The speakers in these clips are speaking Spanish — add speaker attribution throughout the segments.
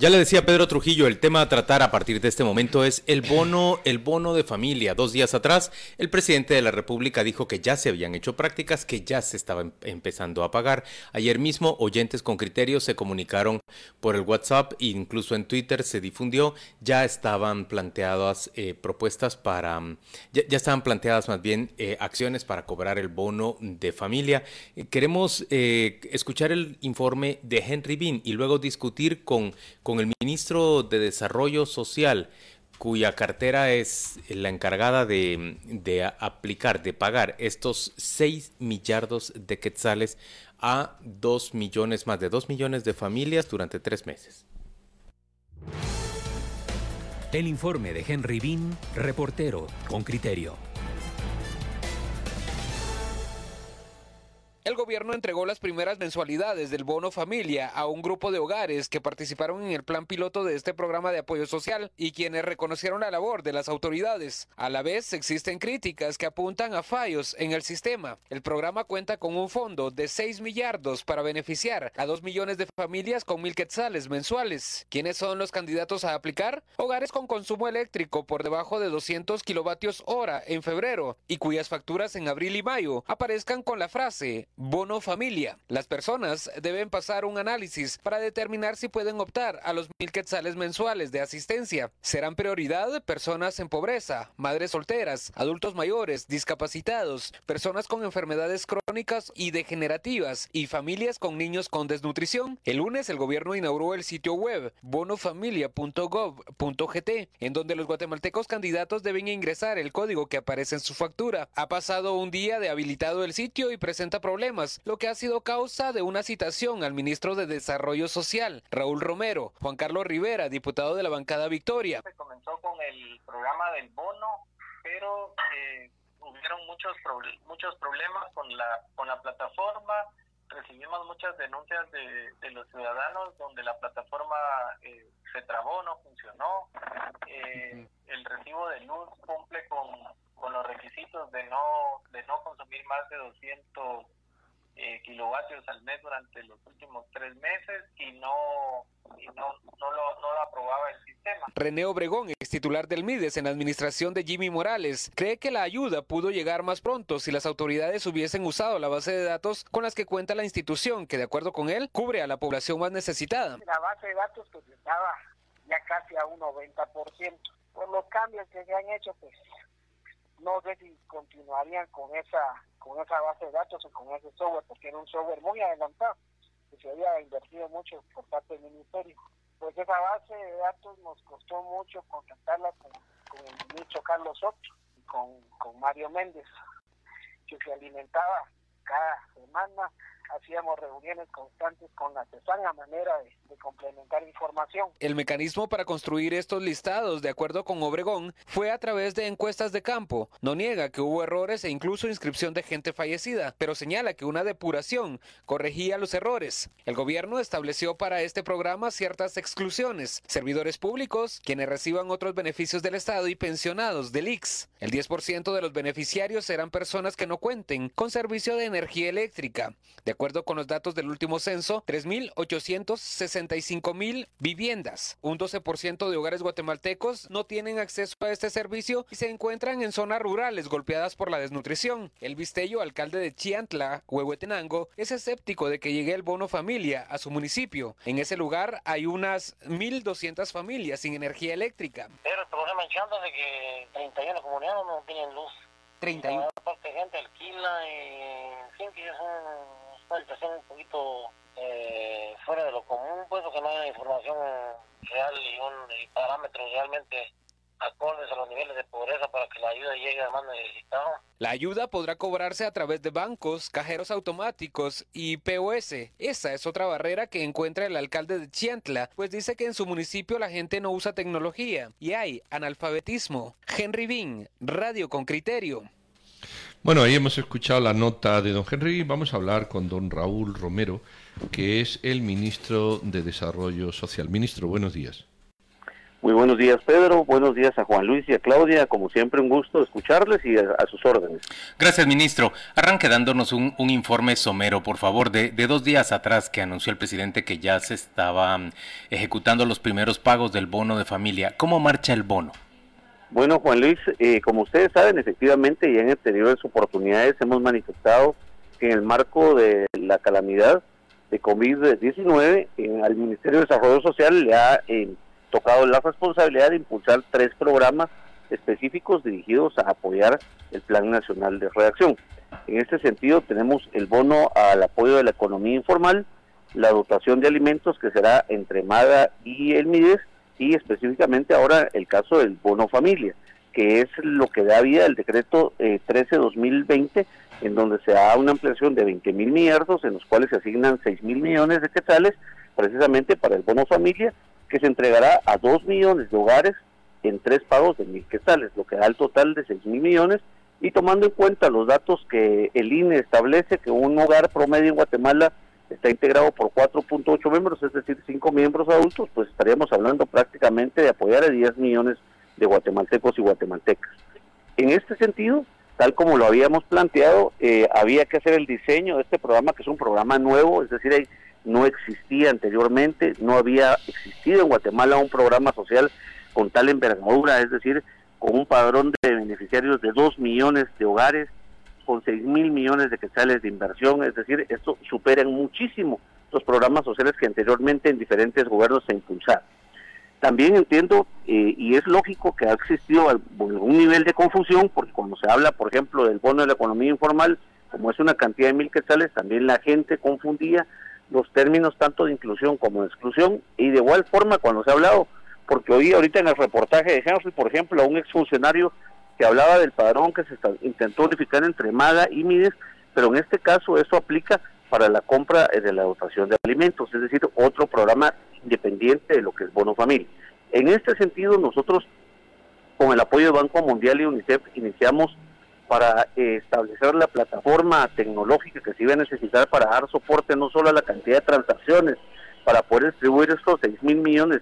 Speaker 1: Ya le decía Pedro Trujillo, el tema a tratar a partir de este momento es el bono, el bono de familia. Dos días atrás, el presidente de la República dijo que ya se habían hecho prácticas, que ya se estaba em, empezando a pagar. Ayer mismo, oyentes con criterios se comunicaron por el WhatsApp e incluso en Twitter se difundió. Ya estaban planteadas eh, propuestas para, mm, ya, estaban planteadas más bien eh, acciones para cobrar el bono de familia. Eh, queremos escuchar el informe de Henry Bean y luego discutir con el ministro de Desarrollo Social, cuya cartera es la encargada de, aplicar, de pagar estos 6 millardos de quetzales a 2 millones, más de 2 millones de familias durante tres meses.
Speaker 2: El informe de Henry Bean, reportero con criterio.
Speaker 3: El gobierno entregó las primeras mensualidades del bono familia a un grupo de hogares que participaron en el plan piloto de este programa de apoyo social y quienes reconocieron la labor de las autoridades. A la vez, existen críticas que apuntan a fallos en el sistema. El programa cuenta con un fondo de 6 millardos para beneficiar a 2 millones de familias con mil quetzales mensuales. ¿Quiénes son los candidatos a aplicar? Hogares con consumo eléctrico por debajo de 200 kilovatios hora en febrero y cuyas facturas en abril y mayo aparezcan con la frase Bono familia. Las personas deben pasar un análisis para determinar si pueden optar a los mil quetzales mensuales de asistencia. Serán prioridad personas en pobreza, madres solteras, adultos mayores, discapacitados, personas con enfermedades crónicas y degenerativas y familias con niños con desnutrición. El lunes el gobierno inauguró el sitio web bonofamilia.gov.gt en donde los guatemaltecos candidatos deben ingresar el código que aparece en su factura. Ha pasado un día de habilitado el sitio y presenta problemas lo que ha sido causa de una citación al ministro de Desarrollo Social, Raúl Romero, Juan Carlos Rivera, diputado de la bancada Victoria.
Speaker 4: Se comenzó con el programa del bono, pero eh, hubieron muchos, muchos problemas con la, con la plataforma, recibimos muchas denuncias de, los ciudadanos donde la plataforma eh, se trabó, no funcionó. Eh, el recibo de luz cumple con, con los requisitos de no, de no consumir más de 200 eh, kilovatios al mes durante los últimos tres meses y no, no, no, lo, no lo aprobaba el sistema.
Speaker 3: René Obregón, ex titular del MIDES en la administración de Jimmy Morales, cree que la ayuda pudo llegar más pronto si las autoridades hubiesen usado la base de datos con las que cuenta la institución, que de acuerdo con él cubre a la población más necesitada.
Speaker 5: La base de datos pues estaba ya casi a un 90%. Por los cambios que se han hecho, pues no sé si continuarían con esa con esa base de datos o con ese software, porque era un software muy adelantado, que se había invertido mucho por parte del ministerio. Pues esa base de datos nos costó mucho contactarla con, el ministro Carlos Soto y con, con Mario Méndez, que se alimentaba cada semana hacíamos reuniones constantes con la CESAN manera de, complementar información.
Speaker 3: El mecanismo para construir estos listados, de acuerdo con Obregón, fue a través de encuestas de campo. No niega que hubo errores e incluso inscripción de gente fallecida, pero señala que una depuración corregía los errores. El gobierno estableció para este programa ciertas exclusiones. Servidores públicos, quienes reciban otros beneficios del Estado y pensionados del IX. El 10% de los beneficiarios serán personas que no cuenten con servicio de energía eléctrica. De acuerdo con los datos del último censo, 3.865.000 viviendas. Un 12% de hogares guatemaltecos no tienen acceso a este servicio y se encuentran en zonas rurales golpeadas por la desnutrición. El Vistello, alcalde de Chiantla, Huehuetenango, es escéptico de que llegue el bono familia a su municipio. En ese lugar hay unas 1.200 familias sin energía eléctrica.
Speaker 6: Pero el problema de que 31 comunidades no tienen luz.
Speaker 3: 31.
Speaker 6: parte gente alquila y en que es un La ayuda
Speaker 3: podrá cobrarse a través de bancos, cajeros automáticos y POS. Esa es otra barrera que encuentra el alcalde de Chiantla, pues dice que en su municipio la gente no usa tecnología y hay analfabetismo. Henry Bean, Radio con Criterio.
Speaker 7: Bueno, ahí hemos escuchado la nota de don Henry. Vamos a hablar con don Raúl Romero, que es el ministro de Desarrollo Social. Ministro, buenos días.
Speaker 8: Muy buenos días, Pedro. Buenos días a Juan Luis y a Claudia. Como siempre, un gusto escucharles y a, sus órdenes.
Speaker 1: Gracias, ministro. Arranque dándonos un, informe somero, por favor, de, dos días atrás que anunció el presidente que ya se estaban ejecutando los primeros pagos del bono de familia. ¿Cómo marcha el bono?
Speaker 8: Bueno, Juan Luis, eh, como ustedes saben, efectivamente, y en anteriores oportunidades hemos manifestado que en el marco de la calamidad de COVID-19, al Ministerio de Desarrollo Social le ha... Eh, tocado la responsabilidad de impulsar tres programas específicos dirigidos a apoyar el Plan Nacional de Reacción. En este sentido, tenemos el bono al apoyo de la economía informal, la dotación de alimentos que será entre MADA y el MIDES y específicamente ahora el caso del bono familia, que es lo que da vida al decreto 13-2020, eh, en donde se da una ampliación de 20 mil millardos, en los cuales se asignan 6 mil millones de quetzales precisamente para el bono familia que se entregará a 2 millones de hogares en tres pagos de mil quetzales, lo que da el total de 6 mil millones. Y tomando en cuenta los datos que el INE establece que un hogar promedio en Guatemala está integrado por 4.8 miembros, es decir, 5 miembros adultos, pues estaríamos hablando prácticamente de apoyar a 10 millones de guatemaltecos y guatemaltecas. En este sentido, tal como lo habíamos planteado, eh, había que hacer el diseño de este programa, que es un programa nuevo, es decir, no existía anteriormente, no había existido en Guatemala un programa social con tal envergadura, es decir, con un padrón de beneficiarios de 2 millones de hogares, con 6 mil millones de quetzales de inversión, es decir, esto supera muchísimo los programas sociales que anteriormente en diferentes gobiernos se impulsaron. También entiendo, eh, y es lógico que ha existido algún nivel de confusión, porque cuando se habla, por ejemplo, del bono de la economía informal, como es una cantidad de mil quetzales, también la gente confundía los términos tanto de inclusión como de exclusión y de igual forma cuando se ha hablado, porque oí ahorita en el reportaje de Henry, por ejemplo, a un exfuncionario que hablaba del padrón que se intentó unificar entre MAGA y MIDES, pero en este caso eso aplica para la compra de la dotación de alimentos, es decir, otro programa independiente de lo que es Bono Familia. En este sentido, nosotros, con el apoyo del Banco Mundial y UNICEF, iniciamos para eh, establecer la plataforma tecnológica que se iba a necesitar para dar soporte no solo a la cantidad de transacciones, para poder distribuir estos 6 mil millones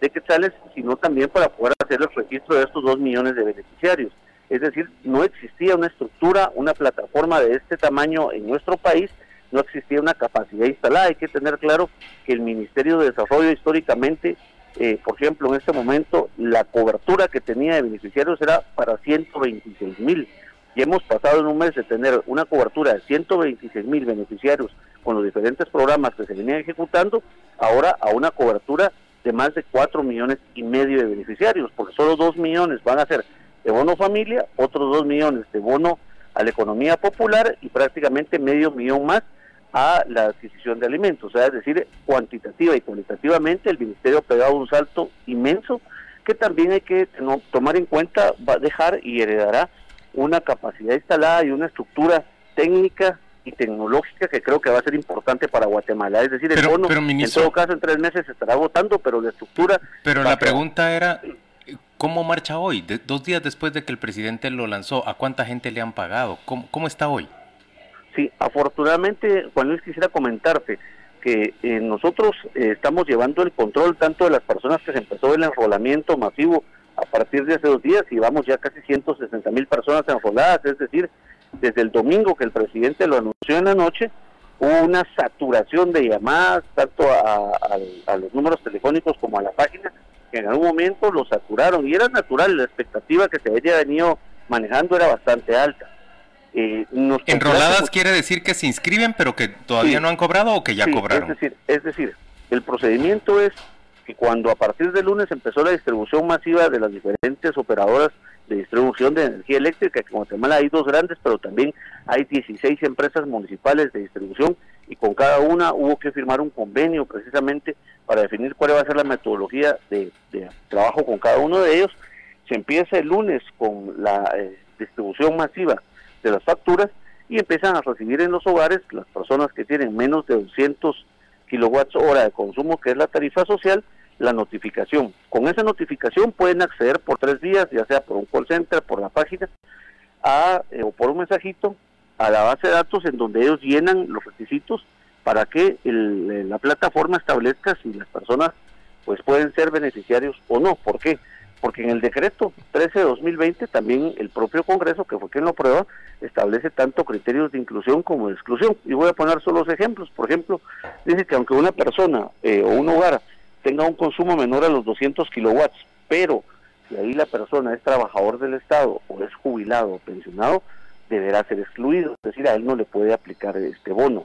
Speaker 8: de quetzales, sino también para poder hacer el registro de estos 2 millones de beneficiarios. Es decir, no existía una estructura, una plataforma de este tamaño en nuestro país, no existía una capacidad instalada. Hay que tener claro que el Ministerio de Desarrollo históricamente, eh, por ejemplo, en este momento, la cobertura que tenía de beneficiarios era para 126 mil y hemos pasado en un mes de tener una cobertura de 126 mil beneficiarios con los diferentes programas que se venían ejecutando, ahora a una cobertura de más de 4 millones y medio de beneficiarios, porque solo 2 millones van a ser de bono familia, otros 2 millones de bono a la economía popular y prácticamente medio millón más a la adquisición de alimentos. O sea, es decir, cuantitativa y cualitativamente el Ministerio ha pegado un salto inmenso que también hay que tomar en cuenta, va a dejar y heredará una capacidad instalada y una estructura técnica y tecnológica que creo que va a ser importante para Guatemala. Es decir, el bono, en todo caso, en tres meses se estará votando, pero la estructura...
Speaker 1: Pero la pregunta era, ¿cómo marcha hoy? dos días después de que el presidente lo lanzó, ¿a cuánta gente le han pagado? ¿Cómo, cómo está hoy?
Speaker 8: Sí, afortunadamente, Juan Luis, quisiera comentarte que eh, nosotros eh, estamos llevando el control tanto de las personas que se empezó el enrolamiento masivo a partir de hace dos días y vamos ya casi 160 mil personas enroladas, es decir, desde el domingo que el presidente lo anunció en la noche, hubo una saturación de llamadas, tanto a, los números telefónicos como a la página, que en algún momento lo saturaron y era natural, la expectativa que se había venido manejando era bastante alta.
Speaker 1: Eh, ¿Enroladas quiere decir que se inscriben pero que todavía no han cobrado o que ya cobraron?
Speaker 8: Es decir, es decir, el procedimiento es cuando a partir de lunes empezó la distribución masiva de las diferentes operadoras de distribución de energía eléctrica, que en Guatemala hay dos grandes, pero también hay 16 empresas municipales de distribución y con cada una hubo que firmar un convenio precisamente para definir cuál va a ser la metodología de, trabajo con cada uno de ellos. Se empieza el lunes con la eh, distribución masiva de las facturas y empiezan a recibir en los hogares las personas que tienen menos de 200 kilowatts hora de consumo, que es la tarifa social, la notificación. Con esa notificación pueden acceder por tres días, ya sea por un call center, por la página, a, eh, o por un mensajito a la base de datos en donde ellos llenan los requisitos para que la plataforma establezca si las personas pues pueden ser beneficiarios o no. ¿Por qué? Porque en el decreto 13 de 2020 también el propio Congreso, que fue quien lo prueba, establece tanto criterios de inclusión como de exclusión. Y voy a poner solo los ejemplos. Por ejemplo, dice que aunque una persona eh, o un hogar tenga un consumo menor a los 200 kilowatts, pero si ahí la persona es trabajador del Estado o es jubilado o pensionado, deberá ser excluido, es decir, a él no le puede aplicar este bono.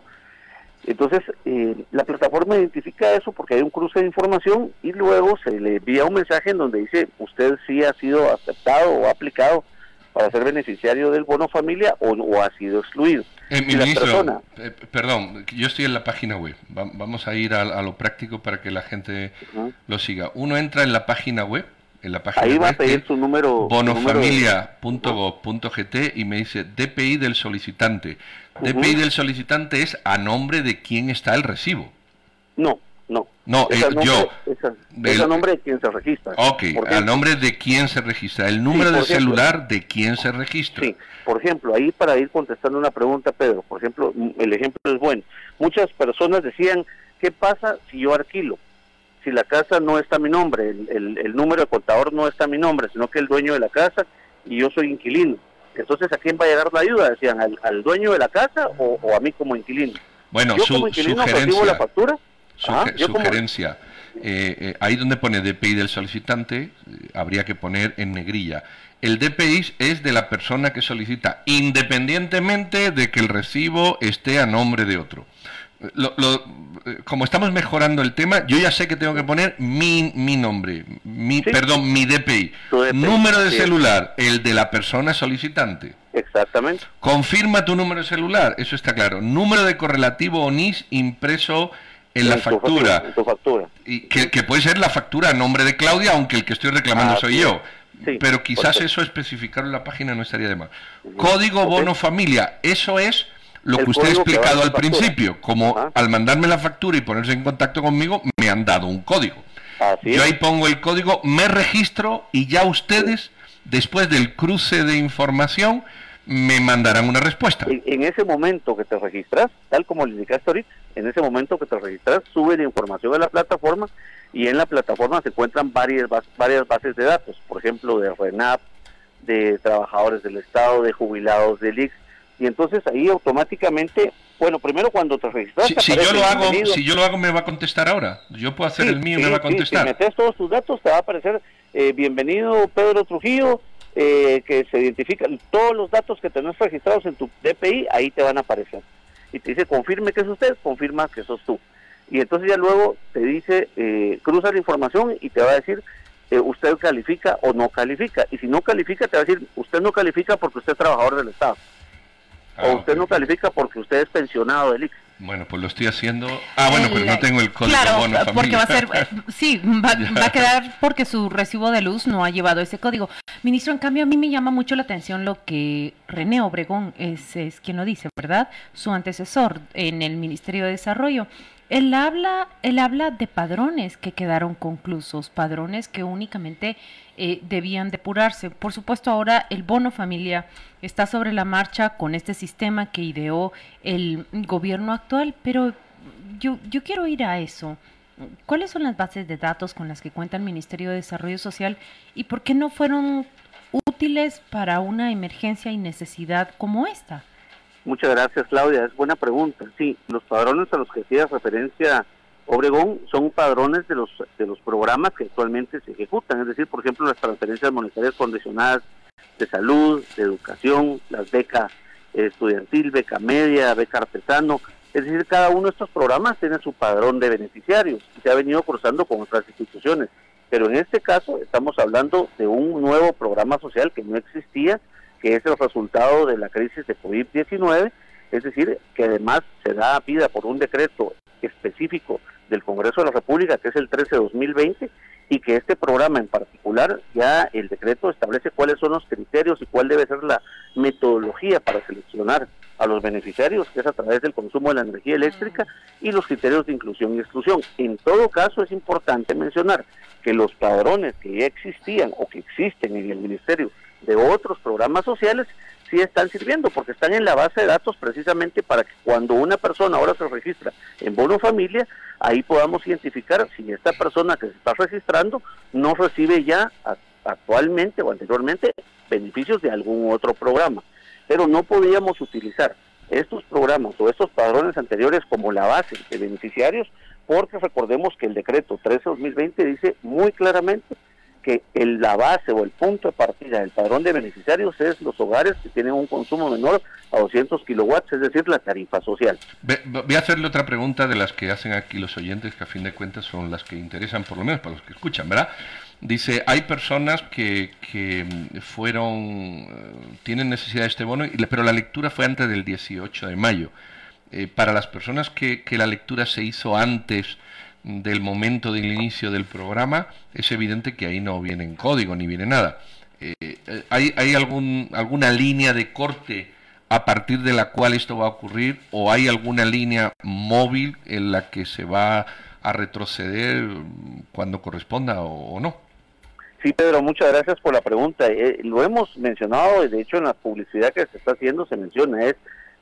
Speaker 8: Entonces, eh, la plataforma identifica eso porque hay un cruce de información y luego se le envía un mensaje en donde dice, usted sí ha sido aceptado o aplicado para ser beneficiario del bono familia o, ha sido excluido.
Speaker 7: Eh, ministro, eh, perdón, yo estoy en la página web. vamos a ir a, lo práctico para que la gente lo siga. Uno entra en la página web en la página
Speaker 8: Ahí va a pedir su número
Speaker 7: bonofamilia.gov.gt y me dice DPI del solicitante. DPI del solicitante es a nombre de quién está el recibo.
Speaker 8: No, no.
Speaker 7: No, eh, yo.
Speaker 8: Es a nombre de quien se registra.
Speaker 7: Ok, a nombre de quién se registra. El número de celular de quién se registra.
Speaker 8: Sí, por ejemplo, ahí para ir contestando una pregunta, Pedro, por ejemplo, el ejemplo es bueno. Muchas personas decían, ¿qué pasa si yo alquilo? si la casa no está a mi nombre, el, número de contador no está a mi nombre, sino que el dueño de la casa y yo soy inquilino. Entonces, ¿a quién va a llegar la ayuda? Decían, ¿al, dueño de la casa o, a mí como inquilino?
Speaker 7: Bueno, su, sugerencia, la factura. Sugerencia. Eh, eh, ahí donde pone DPI del solicitante, eh, habría que poner en negrilla. El DPI es de la persona que solicita, independientemente de que el recibo esté a nombre de otro como estamos mejorando el tema, yo ya sé que tengo que poner mi, mi nombre, mi, perdón, mi DPI. Número de celular, el de la persona solicitante.
Speaker 8: Exactamente.
Speaker 7: Confirma tu número de celular, eso está claro. Número de correlativo ONIS impreso en, la factura. Y que, puede ser la factura a nombre de Claudia, aunque el que estoy reclamando soy yo. Pero quizás eso especificarlo en la página no estaría de más. Código bono familia, eso es lo que usted ha explicado al principio, como al mandarme la factura y ponerse en contacto conmigo, me han dado un código. Yo ahí pongo el código, me registro y ya ustedes, después del cruce de información, me mandarán una respuesta.
Speaker 8: En, ese momento que te registras, tal como le indicaste ahorita, en ese momento que te registras, sube la información a la plataforma y en la plataforma se encuentran varias, varias bases de datos, por ejemplo, de RENAP, de trabajadores del Estado, de jubilados del IX, y entonces ahí automáticamente, bueno, primero cuando te registras...
Speaker 7: Si, yo, lo hago, si yo lo hago, me va a contestar ahora. Yo puedo hacer el mío y me va a contestar.
Speaker 8: si metes todos tus datos, te va a aparecer eh, bienvenido Pedro Trujillo, eh, que se identifica, todos los datos que tenés registrados en tu DPI, ahí te van a aparecer. Y te dice, confirme que es usted, confirma que sos tú. Y entonces ya luego te dice, eh, cruza la información y te va a decir, usted califica o no califica. Y si no califica, te va a decir, usted no califica porque usted es trabajador del Estado o ah, usted no califica porque usted es pensionado del IX.
Speaker 7: Bueno, pues lo estoy haciendo. Ah, bueno, pues no tengo el código
Speaker 9: claro, porque va a ser, eh, sí, va, a quedar porque su recibo de luz no ha llevado ese código. Ministro, en cambio a mí me llama mucho la atención lo que René Obregón es, es quien lo dice, ¿verdad? Su antecesor en el Ministerio de Desarrollo. Él habla, él habla de padrones que quedaron conclusos, padrones que únicamente eh, debían depurarse. Por supuesto, ahora el bono familia está sobre la marcha con este sistema que ideó el gobierno actual, pero yo, yo quiero ir a eso. ¿Cuáles son las bases de datos con las que cuenta el Ministerio de Desarrollo Social y por qué no fueron útiles para una emergencia y necesidad como esta?
Speaker 8: Muchas gracias, Claudia. Es buena pregunta. Sí, los padrones a los que hacía referencia Obregón son padrones de los de los programas que actualmente se ejecutan, es decir, por ejemplo, las transferencias monetarias condicionadas de salud, de educación, las becas estudiantil, beca media, beca artesano, es decir, cada uno de estos programas tiene su padrón de beneficiarios y se ha venido cruzando con otras instituciones. Pero en este caso estamos hablando de un nuevo programa social que no existía que es el resultado de la crisis de COVID-19, es decir, que además se da vida por un decreto específico del Congreso de la República, que es el 13-2020, y que este programa en particular, ya el decreto establece cuáles son los criterios y cuál debe ser la metodología para seleccionar a los beneficiarios, que es a través del consumo de la energía eléctrica y los criterios de inclusión y exclusión. En todo caso, es importante mencionar que los padrones que ya existían o que existen en el Ministerio de otros programas sociales sí están sirviendo porque están en la base de datos precisamente para que cuando una persona ahora se registra en bono familia, ahí podamos identificar si esta persona que se está registrando no recibe ya actualmente o anteriormente beneficios de algún otro programa. Pero no podíamos utilizar estos programas o estos padrones anteriores como la base de beneficiarios porque recordemos que el decreto 13-2020 dice muy claramente que el, la base o el punto de partida del padrón de beneficiarios es los hogares que tienen un consumo menor a 200 kilowatts, es decir, la tarifa social.
Speaker 7: Voy a hacerle otra pregunta de las que hacen aquí los oyentes, que a fin de cuentas son las que interesan, por lo menos para los que escuchan, ¿verdad? Dice, hay personas que, que fueron, eh, tienen necesidad de este bono, pero la lectura fue antes del 18 de mayo. Eh, para las personas que, que la lectura se hizo antes del momento del inicio del programa, es evidente que ahí no viene en código ni viene nada. Eh, eh, ¿Hay, hay algún, alguna línea de corte a partir de la cual esto va a ocurrir o hay alguna línea móvil en la que se va a retroceder cuando corresponda o, no?
Speaker 8: Sí, Pedro, muchas gracias por la pregunta. Eh, lo hemos mencionado, de hecho en la publicidad que se está haciendo se menciona, es,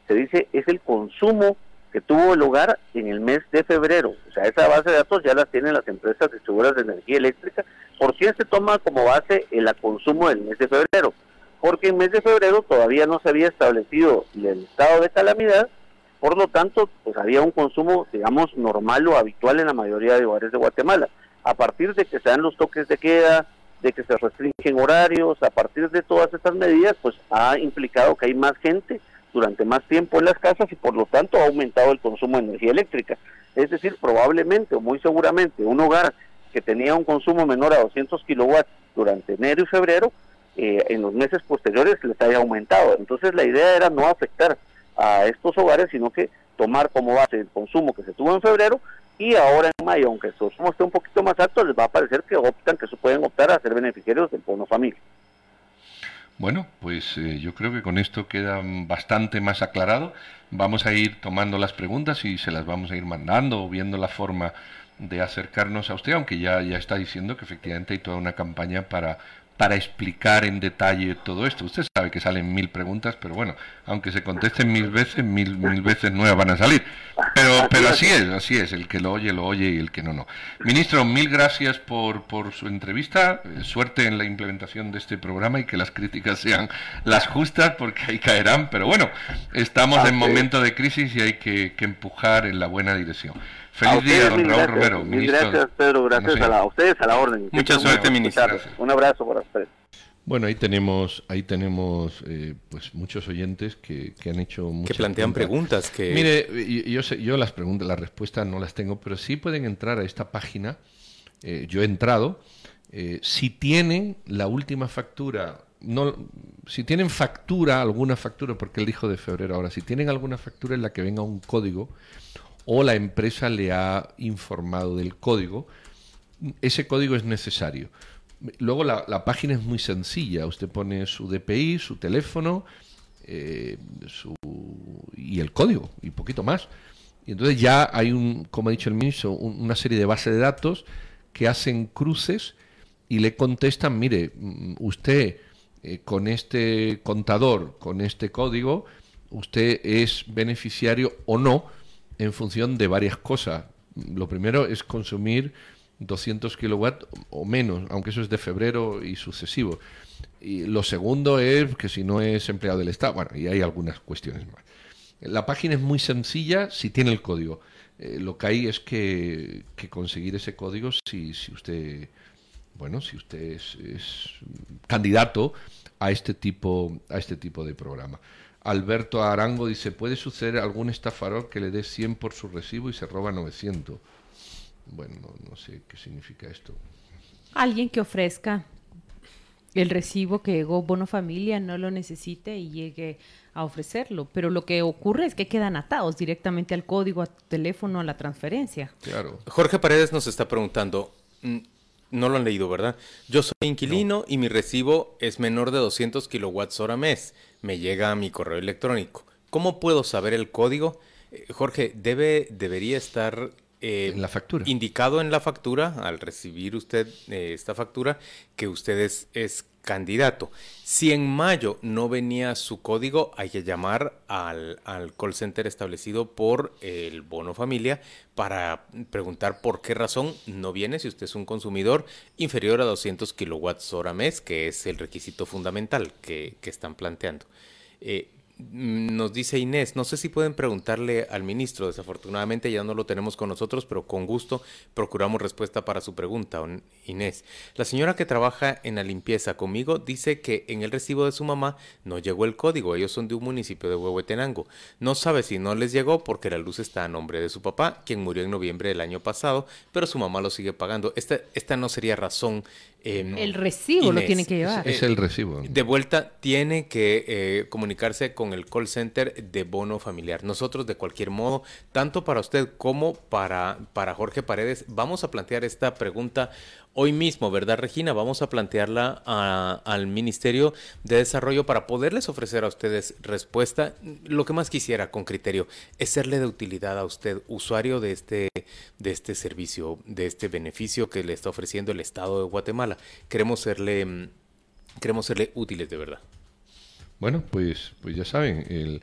Speaker 8: se dice, es el consumo que tuvo lugar en el mes de febrero. O sea, esa base de datos ya la tienen las empresas distribuidoras de energía eléctrica. ¿Por qué se toma como base el consumo del mes de febrero? Porque en mes de febrero todavía no se había establecido el estado de calamidad, por lo tanto, pues había un consumo, digamos, normal o habitual en la mayoría de hogares de Guatemala. A partir de que se dan los toques de queda, de que se restringen horarios, a partir de todas estas medidas, pues ha implicado que hay más gente durante más tiempo en las casas y por lo tanto ha aumentado el consumo de energía eléctrica. Es decir, probablemente o muy seguramente un hogar que tenía un consumo menor a 200 kilowatts durante enero y febrero, eh, en los meses posteriores les haya aumentado. Entonces la idea era no afectar a estos hogares, sino que tomar como base el consumo que se tuvo en febrero y ahora en mayo, aunque el consumo esté un poquito más alto, les va a parecer que optan, que se pueden optar a ser beneficiarios del bono familia.
Speaker 7: Bueno, pues eh, yo creo que con esto queda bastante más aclarado. Vamos a ir tomando las preguntas y se las vamos a ir mandando o viendo la forma de acercarnos a usted, aunque ya, ya está diciendo que efectivamente hay toda una campaña para para explicar en detalle todo esto. Usted sabe que salen mil preguntas, pero bueno, aunque se contesten mil veces, mil, mil veces nuevas van a salir. Pero, pero así es, así es, el que lo oye, lo oye y el que no, no. Ministro, mil gracias por, por su entrevista, eh, suerte en la implementación de este programa y que las críticas sean las justas, porque ahí caerán, pero bueno, estamos en momento de crisis y hay que, que empujar en la buena dirección. Feliz día, don Raúl Romero.
Speaker 8: gracias, Pedro. Gracias a, ustedes, a la orden.
Speaker 1: Mucha suerte, ministro.
Speaker 8: Un abrazo para ustedes.
Speaker 7: Bueno, ahí tenemos, ahí tenemos eh, pues muchos oyentes que, que han hecho
Speaker 1: que plantean preguntas. que
Speaker 7: mire, yo, sé, yo las preguntas, las respuestas no las tengo, pero sí pueden entrar a esta página. Eh, yo he entrado. Eh, si tienen la última factura, no, si tienen factura, alguna factura, porque él dijo de febrero ahora, si tienen alguna factura en la que venga un código o la empresa le ha informado del código, ese código es necesario. Luego la, página es muy sencilla, usted pone su DPI, su teléfono eh, y el código y poquito más. Y entonces ya hay un, como ha dicho el ministro, una serie de bases de datos que hacen cruces y le contestan, mire, mm, usted eh, con este contador, con este código, usted es beneficiario o no en función de varias cosas. Lo primero es consumir 200 kilowatts o menos, aunque eso es de febrero y sucesivo. Y lo segundo es que si no es empleado del Estado, bueno, y hay algunas cuestiones más. La página es muy sencilla si tiene el código. Eh, lo que hay es que, conseguir ese código si, si usted, bueno, si usted es, es candidato a este tipo, a este tipo de programa. Alberto Arango dice, ¿puede suceder algún estafador que le dé 100 por su recibo y se roba 900? Bueno, no, sé qué significa esto.
Speaker 9: Alguien que ofrezca el recibo que llegó Bono Familia no lo necesite y llegue a ofrecerlo. Pero lo que ocurre es que quedan atados directamente al código, a teléfono, a la transferencia.
Speaker 1: Claro. Jorge Paredes nos está preguntando, mm, no lo han leído, ¿verdad? Yo soy inquilino y mi recibo es menor de 200 kilowatts hora mes. Me llega a mi correo electrónico. ¿Cómo puedo saber el código? Eh, Jorge, debe, debería estar
Speaker 7: eh, en la
Speaker 1: indicado en la factura, al recibir usted eh, esta factura, que usted es, candidato. Si en mayo no venía su código, hay que llamar al, al, call center establecido por el bono familia para preguntar por qué razón no viene si usted es un consumidor inferior a 200 kilowatts hora mes, que es el requisito fundamental que, que están planteando. Eh, nos dice Inés, no sé si pueden preguntarle al ministro, desafortunadamente ya no lo tenemos con nosotros, pero con gusto procuramos respuesta para su pregunta, Inés. La señora que trabaja en la limpieza conmigo dice que en el recibo de su mamá no llegó el código, ellos son de un municipio de Huehuetenango. No sabe si no les llegó porque la luz está a nombre de su papá, quien murió en noviembre del año pasado, pero su mamá lo sigue pagando. Esta, esta no sería razón
Speaker 9: Em, el recibo lo tiene que llevar.
Speaker 7: Es, el recibo.
Speaker 1: De vuelta, tiene que eh, comunicarse con el call center de bono familiar. Nosotros, de cualquier modo, tanto para usted como para, para Jorge Paredes, vamos a plantear esta pregunta hoy mismo, ¿verdad, Regina? Vamos a plantearla al Ministerio de Desarrollo para poderles ofrecer a ustedes respuesta. Lo que más quisiera con criterio es serle de utilidad a usted, usuario de este, de este servicio, de este beneficio que le está ofreciendo el Estado de Guatemala. Queremos serle, queremos serle útiles de verdad.
Speaker 7: Bueno, pues, pues ya saben, el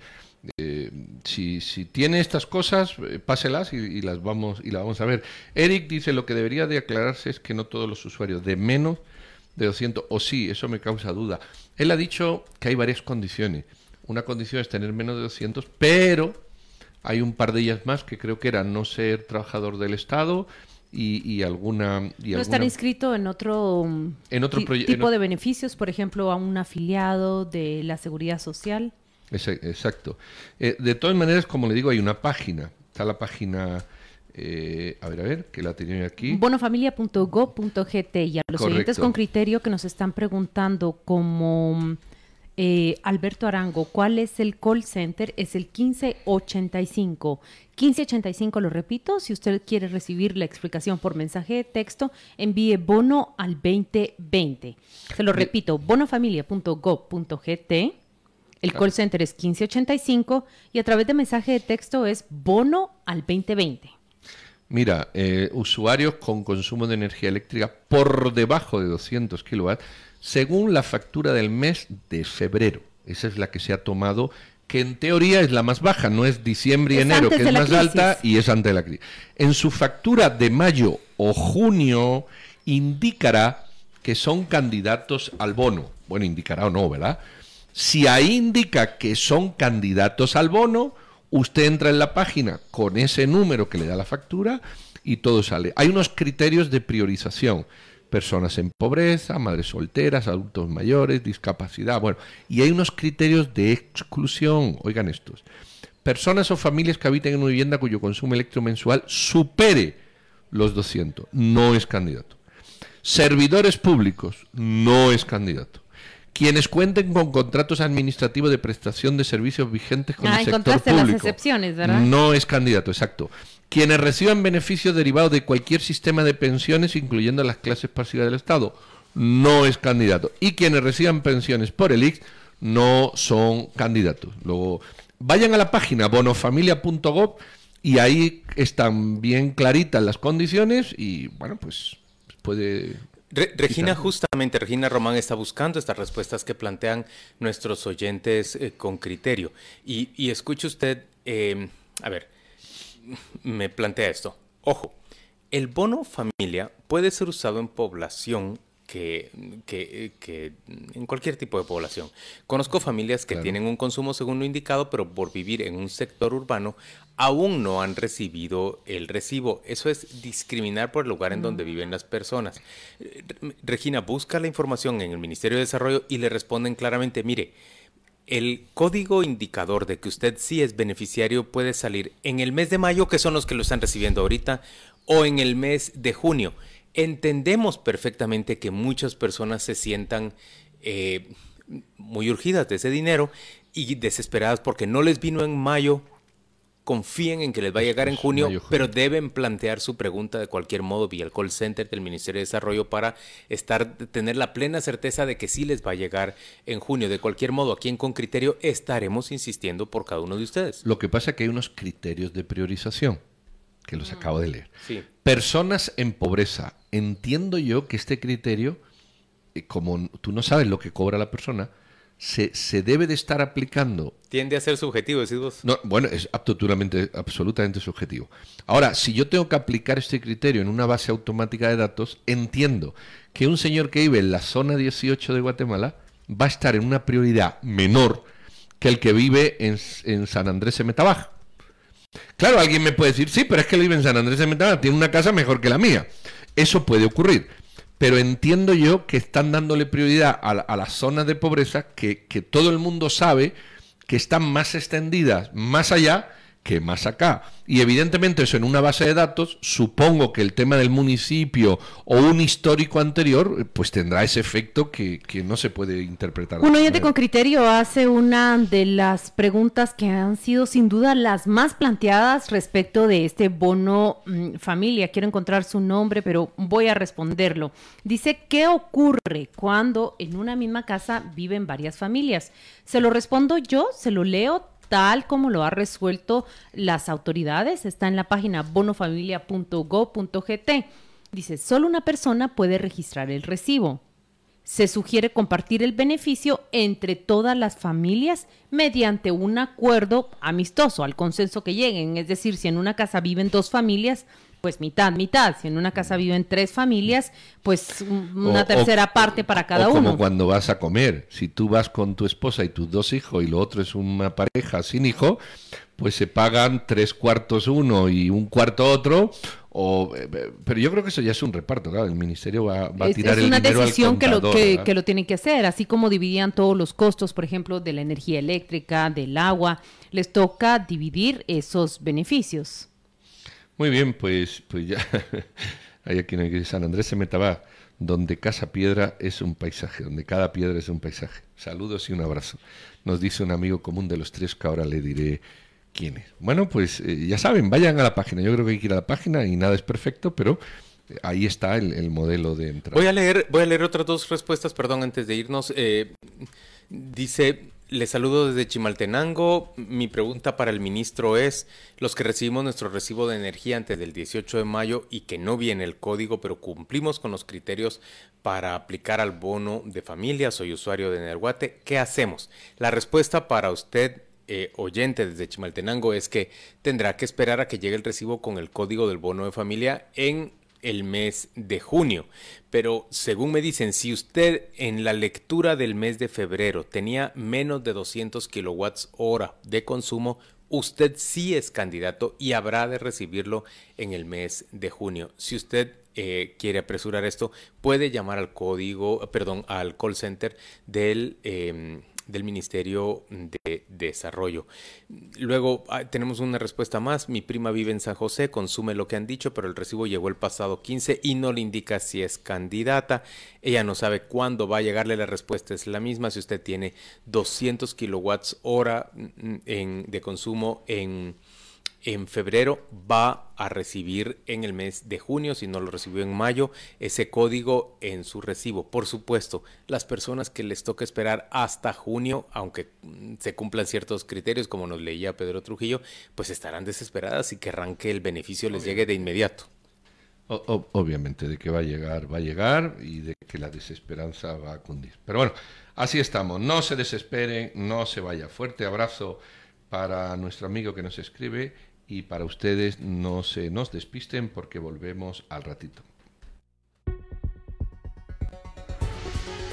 Speaker 7: eh, si, si, tiene estas cosas, eh, páselas y, las vamos y las vamos a ver. Eric dice lo que debería de aclararse es que no todos los usuarios de menos de 200 o sí, eso me causa duda. Él ha dicho que hay varias condiciones. Una condición es tener menos de 200, pero hay un par de ellas más que creo que eran no ser trabajador del Estado y, alguna... Y
Speaker 9: no estar inscrito en otro,
Speaker 7: en otro
Speaker 9: tipo de beneficios, por ejemplo, a un afiliado de la Seguridad Social.
Speaker 7: Exacto. Eh, de todas maneras, como le digo, hay una página. Está la página... Eh, a ver, a ver, que la tenía aquí.
Speaker 9: Bonofamilia.gov.gt y a los oyentes con criterio que nos están preguntando como eh, Alberto Arango, ¿cuál es el call center? Es el 1585. 1585, lo repito, si usted quiere recibir la explicación por mensaje de texto, envíe bono al 2020. Se lo repito, bonofamilia.gov.gt el call center es 1585 y a través de mensaje de texto es bono al 2020.
Speaker 7: Mira, eh, usuarios con consumo de energía eléctrica por debajo de 200 kilowatts, según la factura del mes de febrero. Esa es la que se ha tomado, que en teoría es la más baja, no es diciembre y enero, que es más alta y es antes de la crisis. En su factura de mayo o junio indicará que son candidatos al bono. Bueno, indicará o no, ¿verdad? Si ahí indica que son candidatos al bono, usted entra en la página con ese número que le da la factura y todo sale. Hay unos criterios de priorización. Personas en pobreza, madres solteras, adultos mayores, discapacidad, bueno, y hay unos criterios de exclusión, oigan estos. Personas o familias que habiten en una vivienda cuyo consumo electromensual supere los 200, no es candidato. Servidores públicos, no es candidato quienes cuenten con contratos administrativos de prestación de servicios vigentes con ah, el sector público. las
Speaker 9: excepciones, ¿verdad?
Speaker 7: No es candidato, exacto. Quienes reciban beneficios derivados de cualquier sistema de pensiones, incluyendo las clases pasivas del Estado, no es candidato. Y quienes reciban pensiones por el IX no son candidatos. Luego, vayan a la página bonofamilia.gov y ahí están bien claritas las condiciones y, bueno, pues puede
Speaker 1: Regina, justamente, Regina Román está buscando estas respuestas que plantean nuestros oyentes eh, con criterio. Y, escuche usted, em, a ver, me plantea esto. Ojo, el bono familia puede ser usado en población que, que, en cualquier tipo de población. Conozco familias que tienen un consumo según lo indicado, pero por vivir en un sector urbano aún no han recibido el recibo. Eso es discriminar por el lugar en donde viven las personas. Regina, busca la información en el Ministerio de Desarrollo y le responden claramente, mire, el código indicador de que usted sí es beneficiario puede salir en el mes de mayo, que son los que lo están recibiendo ahorita, o en el mes de junio. Entendemos perfectamente que muchas personas se sientan eh, muy urgidas de ese dinero y desesperadas porque no les vino en mayo. Confíen en que les va a llegar en junio, pero deben plantear su pregunta de cualquier modo vía el call center del Ministerio de Desarrollo para estar, tener la plena certeza de que sí les va a llegar en junio. De cualquier modo, aquí en Con Criterio estaremos insistiendo por cada uno de ustedes.
Speaker 7: Lo que pasa es que hay unos criterios de priorización que los acabo de leer. Personas en pobreza. Entiendo yo que este criterio como tú no sabes lo que cobra la persona, se, se, debe de estar aplicando.
Speaker 1: Tiende a ser subjetivo, decís vos.
Speaker 7: No, bueno, es absolutamente, absolutamente subjetivo. Ahora, si yo tengo que aplicar este criterio en una base automática de datos, entiendo que un señor que vive en la zona 18 de Guatemala va a estar en una prioridad menor que el que vive en, en San Andrés de Metabaj. Claro, alguien me puede decir, sí, pero es que él vive en San Andrés de Metabaj, tiene una casa mejor que la mía. Eso puede ocurrir. Pero entiendo yo que están dándole prioridad a, las zonas de pobreza que, que todo el mundo sabe que están más extendidas más allá que más acá. Y evidentemente eso en una base de datos, supongo que el tema del municipio o un histórico anterior, pues tendrá ese efecto que, que no se puede interpretar.
Speaker 9: Un oyente con criterio hace una de las preguntas que han sido sin duda las más planteadas respecto de este bono mmm, familia. Quiero encontrar su nombre, pero voy a responderlo. Dice, ¿qué ocurre cuando en una misma casa viven varias familias? Se lo respondo yo, se lo leo tal como lo ha resuelto las autoridades. Está en la página bonofamilia.go.gt. Dice, solo una persona puede registrar el recibo. Se sugiere compartir el beneficio entre todas las familias mediante un acuerdo amistoso, al consenso que lleguen. Es decir, si en una casa viven dos familias, pues mitad, mitad. Si en una casa viven tres familias, pues una o, tercera o, parte para cada
Speaker 7: o como
Speaker 9: uno.
Speaker 7: Como cuando vas a comer. Si tú vas con tu esposa y tus dos hijos y lo otro es una pareja sin hijo, pues se pagan tres cuartos uno y un cuarto otro. O, pero yo creo que eso ya es un reparto, claro. El ministerio va, va a tirar
Speaker 9: es, es
Speaker 7: el dinero
Speaker 9: una decisión
Speaker 7: al
Speaker 9: que, lo, que, que, lo tienen que hacer, así como dividían todos los costos, por ejemplo, de la energía eléctrica, del agua, les toca dividir esos beneficios.
Speaker 7: Muy bien, pues, pues ya hay aquí en San Andrés se metaba donde casa piedra es un paisaje, donde cada piedra es un paisaje. Saludos y un abrazo. Nos dice un amigo común de los tres que ahora le diré quién es. Bueno, pues eh, ya saben, vayan a la página. Yo creo que hay que ir a la página y nada es perfecto, pero eh, ahí está el, el, modelo de entrada.
Speaker 1: Voy a leer, voy a leer otras dos respuestas, perdón, antes de irnos. Eh, dice le saludo desde Chimaltenango. Mi pregunta para el ministro es, los que recibimos nuestro recibo de energía antes del 18 de mayo y que no viene el código, pero cumplimos con los criterios para aplicar al bono de familia, soy usuario de Nerguate, ¿qué hacemos? La respuesta para usted, eh, oyente desde Chimaltenango, es que tendrá que esperar a que llegue el recibo con el código del bono de familia en el mes de junio. Pero según me dicen, si usted en la lectura del mes de febrero tenía menos de 200 kilowatts hora de consumo, usted sí es candidato y habrá de recibirlo en el mes de junio. Si usted eh, quiere apresurar esto, puede llamar al código, perdón, al call center del... Eh, del Ministerio de Desarrollo. Luego ah, tenemos una respuesta más. Mi prima vive en San José, consume lo que han dicho, pero el recibo llegó el pasado 15 y no le indica si es candidata. Ella no sabe cuándo va a llegarle. La respuesta es la misma. Si usted tiene 200 kilowatts hora en, de consumo en en febrero va a recibir en el mes de junio, si no lo recibió en mayo, ese código en su recibo. Por supuesto, las personas que les toca esperar hasta junio, aunque se cumplan ciertos criterios, como nos leía Pedro Trujillo, pues estarán desesperadas y querrán que el beneficio les llegue de inmediato.
Speaker 7: Obviamente, de que va a llegar, va a llegar y de que la desesperanza va a cundir. Pero bueno, así estamos. No se desesperen, no se vaya. Fuerte abrazo para nuestro amigo que nos escribe y para ustedes no se nos despisten porque volvemos al ratito.